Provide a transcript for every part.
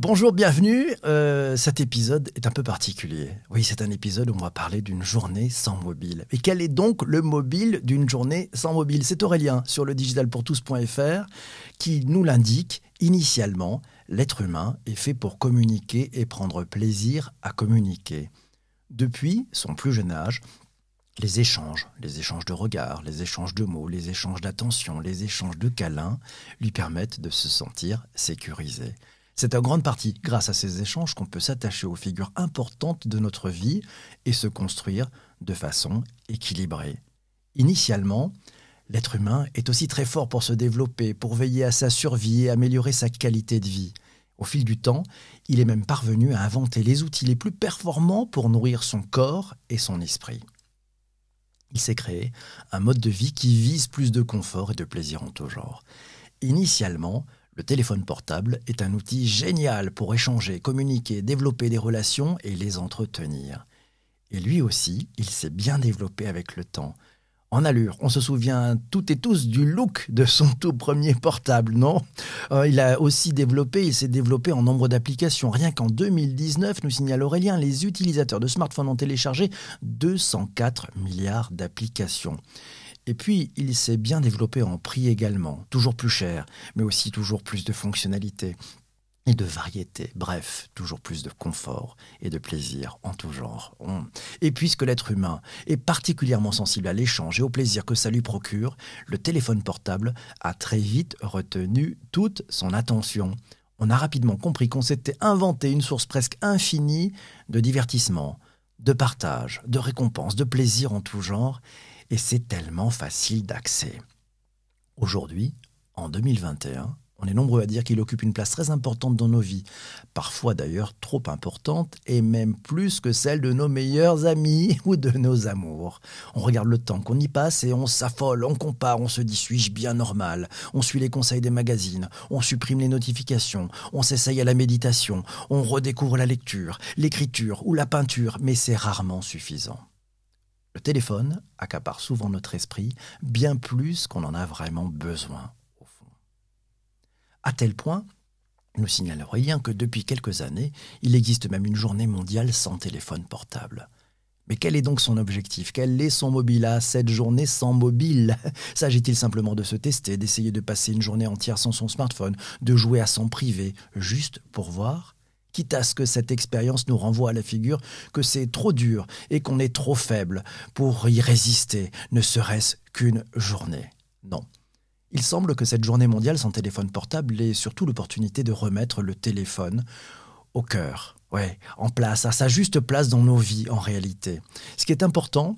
Bonjour, bienvenue. Euh, cet épisode est un peu particulier. Oui, c'est un épisode où on va parler d'une journée sans mobile. Et quel est donc le mobile d'une journée sans mobile? C'est Aurélien sur le digitalpourtous.fr qui nous l'indique. Initialement, l'être humain est fait pour communiquer et prendre plaisir à communiquer. Depuis son plus jeune âge, les échanges, les échanges de regards, les échanges de mots, les échanges d'attention, les échanges de câlins lui permettent de se sentir sécurisé. C'est en grande partie grâce à ces échanges qu'on peut s'attacher aux figures importantes de notre vie et se construire de façon équilibrée. Initialement, l'être humain est aussi très fort pour se développer, pour veiller à sa survie et améliorer sa qualité de vie. Au fil du temps, il est même parvenu à inventer les outils les plus performants pour nourrir son corps et son esprit. Il s'est créé un mode de vie qui vise plus de confort et de plaisir en tout genre. Initialement, le téléphone portable est un outil génial pour échanger, communiquer, développer des relations et les entretenir. Et lui aussi, il s'est bien développé avec le temps. En allure, on se souvient toutes et tous du look de son tout premier portable, non? Euh, Il a aussi développé, il s'est développé en nombre d'applications. Rien qu'en 2019, nous signale Aurélien, les utilisateurs de smartphones ont téléchargé 204 milliards d'applications. Et puis, il s'est bien développé en prix également, toujours plus cher, mais aussi toujours plus de fonctionnalités et de variété, bref, toujours plus de confort et de plaisir en tout genre. Et puisque l'être humain est particulièrement sensible à l'échange et au plaisir que ça lui procure, le téléphone portable a très vite retenu toute son attention. On a rapidement compris qu'on s'était inventé une source presque infinie de divertissement, de partage, de récompense, de plaisir en tout genre, et c'est tellement facile d'accès. Aujourd'hui, en 2021, on est nombreux à dire qu'il occupe une place très importante dans nos vies, parfois d'ailleurs trop importante et même plus que celle de nos meilleurs amis ou de nos amours. On regarde le temps qu'on y passe et on s'affole, on compare, on se dit suis-je bien normal? On suit les conseils des magazines, on supprime les notifications, on s'essaye à la méditation, on redécouvre la lecture, l'écriture ou la peinture, mais c'est rarement suffisant. Le téléphone accapare souvent notre esprit, bien plus qu'on en a vraiment besoin, au fond. À tel point, nous signale Aurélien que depuis quelques années, il existe même une journée mondiale sans téléphone portable. Mais quel est donc son objectif? Quel est son mobile? À cette journée sans mobile S'agit-il simplement de se tester, d'essayer de passer une journée entière sans son smartphone, de jouer à son privé, juste pour voir? Quitte à ce que cette expérience nous renvoie à la figure que c'est trop dur et qu'on est trop faible pour y résister, ne serait-ce qu'une journée. Non. Il semble que cette journée mondiale sans téléphone portable est surtout l'opportunité de remettre le téléphone au cœur, ouais, en place, à sa juste place dans nos vies en réalité. Ce qui est important,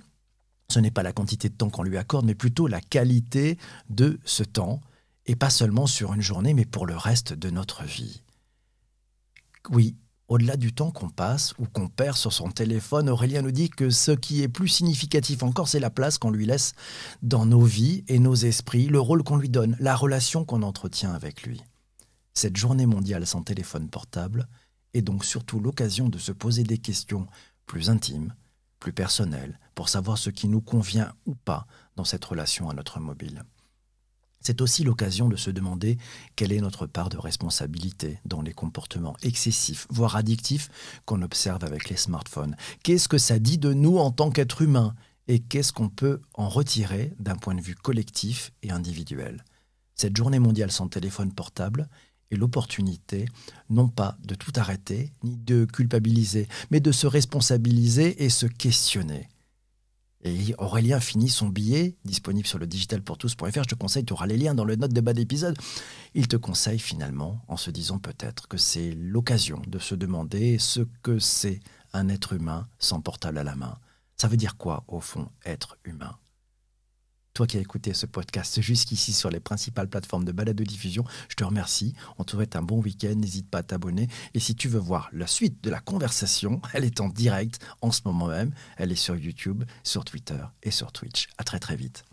ce n'est pas la quantité de temps qu'on lui accorde, mais plutôt la qualité de ce temps, et pas seulement sur une journée, mais pour le reste de notre vie. Oui, au-delà du temps qu'on passe ou qu'on perd sur son téléphone, Aurélien nous dit que ce qui est plus significatif encore, c'est la place qu'on lui laisse dans nos vies et nos esprits, le rôle qu'on lui donne, la relation qu'on entretient avec lui. Cette journée mondiale sans téléphone portable est donc surtout l'occasion de se poser des questions plus intimes, plus personnelles, pour savoir ce qui nous convient ou pas dans cette relation à notre mobile. C'est aussi l'occasion de se demander quelle est notre part de responsabilité dans les comportements excessifs, voire addictifs, qu'on observe avec les smartphones. Qu'est-ce que ça dit de nous en tant qu'être humain et qu'est-ce qu'on peut en retirer d'un point de vue collectif et individuel? Cette journée mondiale sans téléphone portable est l'opportunité non pas de tout arrêter, ni de culpabiliser, mais de se responsabiliser et se questionner. Et Aurélien finit son billet, disponible sur le digitalpourtous.fr. Je te conseille, tu auras les liens dans le note de bas d'épisode. Il te conseille finalement, en se disant peut-être que c'est l'occasion de se demander ce que c'est un être humain sans portable à la main. Ça veut dire quoi, au fond, être humain? Toi qui as écouté ce podcast jusqu'ici sur les principales plateformes de balade de diffusion, je te remercie. On te souhaite un bon week-end. N'hésite pas à t'abonner. Et si tu veux voir la suite de la conversation, elle est en direct en ce moment même. Elle est sur YouTube, sur Twitter et sur Twitch. À très très vite.